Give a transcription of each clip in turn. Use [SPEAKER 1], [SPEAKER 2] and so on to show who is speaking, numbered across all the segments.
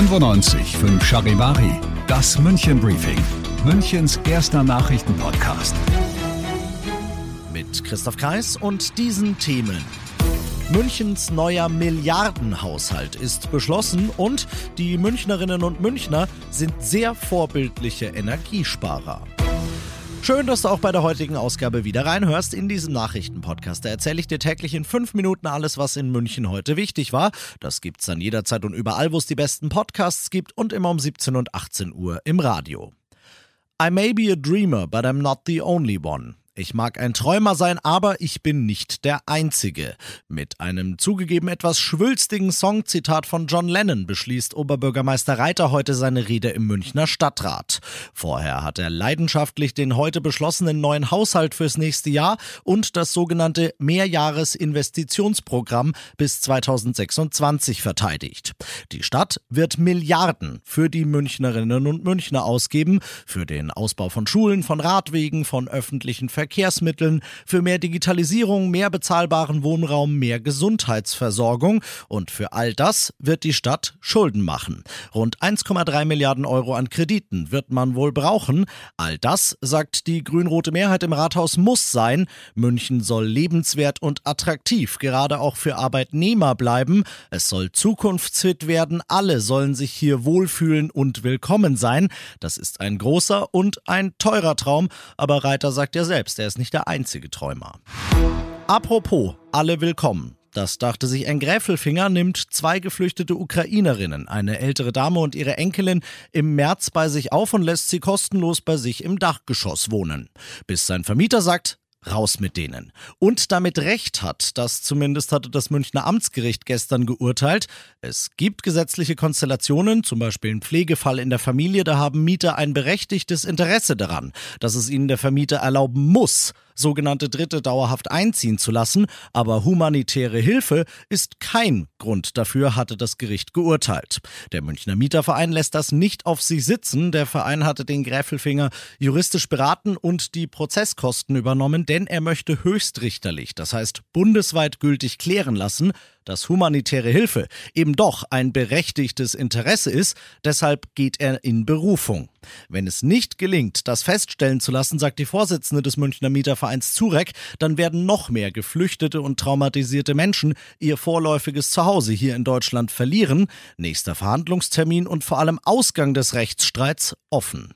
[SPEAKER 1] 95 5 Charivari, das München Briefing, Münchens erster Nachrichtenpodcast.
[SPEAKER 2] Mit Christoph Kreis und diesen Themen. Münchens neuer Milliardenhaushalt ist beschlossen und die Münchnerinnen und Münchner sind sehr vorbildliche Energiesparer. Schön, dass du auch bei der heutigen Ausgabe wieder reinhörst in diesem Nachrichtenpodcast. Da erzähle ich dir täglich in fünf Minuten alles, was in München heute wichtig war. Das gibt's dann jederzeit und überall, wo es die besten Podcasts gibt und immer um 17 und 18 Uhr im Radio. I may be a dreamer, but I'm not the only one. Ich mag ein Träumer sein, aber ich bin nicht der Einzige. Mit einem zugegeben etwas schwülstigen Songzitat von John Lennon beschließt Oberbürgermeister Reiter heute seine Rede im Münchner Stadtrat. Vorher hat er leidenschaftlich den heute beschlossenen neuen Haushalt fürs nächste Jahr und das sogenannte Mehrjahresinvestitionsprogramm bis 2026 verteidigt. Die Stadt wird Milliarden für die Münchnerinnen und Münchner ausgeben, für den Ausbau von Schulen, von Radwegen, von öffentlichen Verkehrsmitteln, für mehr Digitalisierung, mehr bezahlbaren Wohnraum, mehr Gesundheitsversorgung. Und für all das wird die Stadt Schulden machen. Rund 1,3 Milliarden Euro an Krediten wird man wohl brauchen. All das, sagt die grün-rote Mehrheit im Rathaus, muss sein. München soll lebenswert und attraktiv, gerade auch für Arbeitnehmer bleiben. Es soll zukunftsfit werden. Alle sollen sich hier wohlfühlen und willkommen sein. Das ist ein großer und ein teurer Traum. Aber Reiter sagt ja selbst, selbst, er ist nicht der einzige Träumer. Apropos, alle willkommen. Das dachte sich ein Gräfelfinger, nimmt zwei geflüchtete Ukrainerinnen, eine ältere Dame und ihre Enkelin, im März bei sich auf und lässt sie kostenlos bei sich im Dachgeschoss wohnen. Bis sein Vermieter sagt, raus mit denen. Und damit recht hat, das zumindest hatte das Münchner Amtsgericht gestern geurteilt. Es gibt gesetzliche Konstellationen, zum Beispiel ein Pflegefall in der Familie, da haben Mieter ein berechtigtes Interesse daran, dass es ihnen der Vermieter erlauben muss, sogenannte Dritte dauerhaft einziehen zu lassen, aber humanitäre Hilfe ist kein Grund dafür, hatte das Gericht geurteilt. Der Münchner Mieterverein lässt das nicht auf sich sitzen. Der Verein hatte den Gräfelfinger juristisch beraten und die Prozesskosten übernommen, denn er möchte höchstrichterlich, das heißt bundesweit gültig klären lassen, dass humanitäre Hilfe eben doch ein berechtigtes Interesse ist, deshalb geht er in Berufung. Wenn es nicht gelingt, das feststellen zu lassen, sagt die Vorsitzende des Münchner Mietervereins Zurek, dann werden noch mehr geflüchtete und traumatisierte Menschen ihr vorläufiges Zuhause hier in Deutschland verlieren. Nächster Verhandlungstermin und vor allem Ausgang des Rechtsstreits offen.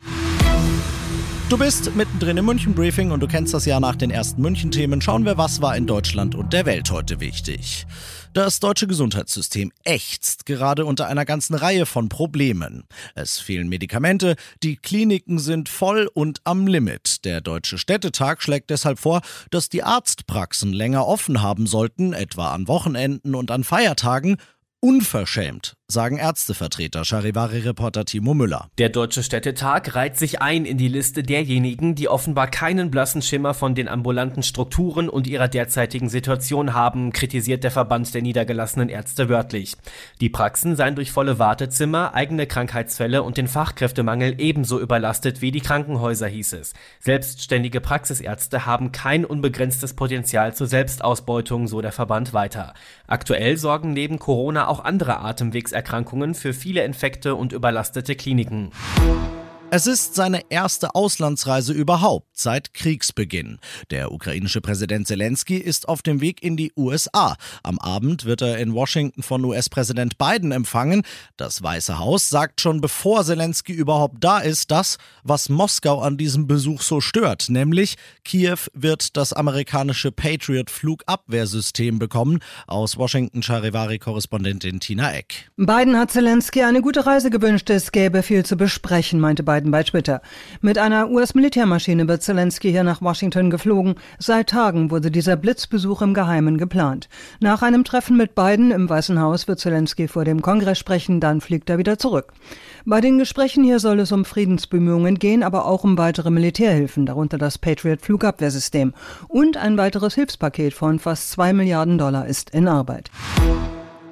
[SPEAKER 2] Du bist mittendrin im München Briefing und du kennst das ja nach den ersten München Themen. Schauen wir, was war in Deutschland und der Welt heute wichtig. Das deutsche Gesundheitssystem ächzt gerade unter einer ganzen Reihe von Problemen. Es fehlen Medikamente, die Kliniken sind voll und am Limit. Der Deutsche Städtetag schlägt deshalb vor, dass die Arztpraxen länger offen haben sollten, etwa an Wochenenden und an Feiertagen, unverschämt, sagen Ärztevertreter Charivari-Reporter Timo Müller.
[SPEAKER 3] Der Deutsche Städtetag reiht sich ein in die Liste derjenigen, die offenbar keinen blassen Schimmer von den ambulanten Strukturen und ihrer derzeitigen Situation haben, kritisiert der Verband der niedergelassenen Ärzte wörtlich. Die Praxen seien durch volle Wartezimmer, eigene Krankheitsfälle und den Fachkräftemangel ebenso überlastet wie die Krankenhäuser, hieß es. Selbstständige Praxisärzte haben kein unbegrenztes Potenzial zur Selbstausbeutung, so der Verband weiter. Aktuell sorgen neben Corona auch andere Atemwegs Krebserkrankungen für viele Infekte und überlastete Kliniken.
[SPEAKER 2] Es ist seine erste Auslandsreise überhaupt seit Kriegsbeginn. Der ukrainische Präsident Zelensky ist auf dem Weg in die USA. Am Abend wird er in Washington von US-Präsident Biden empfangen. Das Weiße Haus sagt schon bevor Zelensky überhaupt da ist, das, was Moskau an diesem Besuch so stört, nämlich Kiew wird das amerikanische Patriot Flugabwehrsystem bekommen. Aus Washington Charivari-Korrespondentin Tina Eck.
[SPEAKER 4] Biden hat Zelensky eine gute Reise gewünscht. Es gäbe viel zu besprechen, meinte Biden Biden bei Twitter. Mit einer US-Militärmaschine wird Zelensky hier nach Washington geflogen. Seit Tagen wurde dieser Blitzbesuch im Geheimen geplant. Nach einem Treffen mit Biden im Weißen Haus wird Zelensky vor dem Kongress sprechen, dann fliegt er wieder zurück. Bei den Gesprächen hier soll es um Friedensbemühungen gehen, aber auch um weitere Militärhilfen, darunter das Patriot Flugabwehrsystem. Und ein weiteres Hilfspaket von fast zwei Milliarden Dollar ist in Arbeit.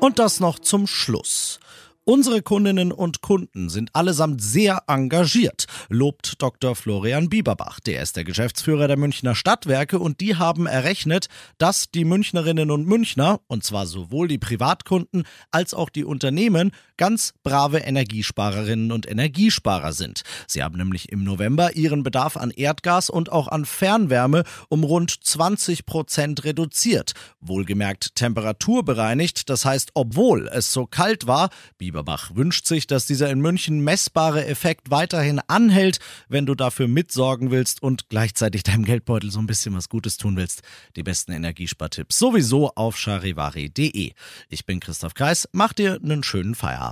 [SPEAKER 2] Und das noch zum Schluss. Unsere Kundinnen und Kunden sind allesamt sehr engagiert, lobt Dr. Florian Bieberbach. Der ist der Geschäftsführer der Münchner Stadtwerke und die haben errechnet, dass die Münchnerinnen und Münchner, und zwar sowohl die Privatkunden als auch die Unternehmen, ganz brave Energiesparerinnen und Energiesparer sind. Sie haben nämlich im November ihren Bedarf an Erdgas und auch an Fernwärme um rund 20 Prozent reduziert. Wohlgemerkt temperaturbereinigt, das heißt, obwohl es so kalt war, Bieberbach wünscht sich, dass dieser in München messbare Effekt weiterhin anhält, wenn du dafür mitsorgen willst und gleichzeitig deinem Geldbeutel so ein bisschen was Gutes tun willst. Die besten Energiespartipps sowieso auf charivari.de. Ich bin Christoph Kreis, mach dir einen schönen Feierabend.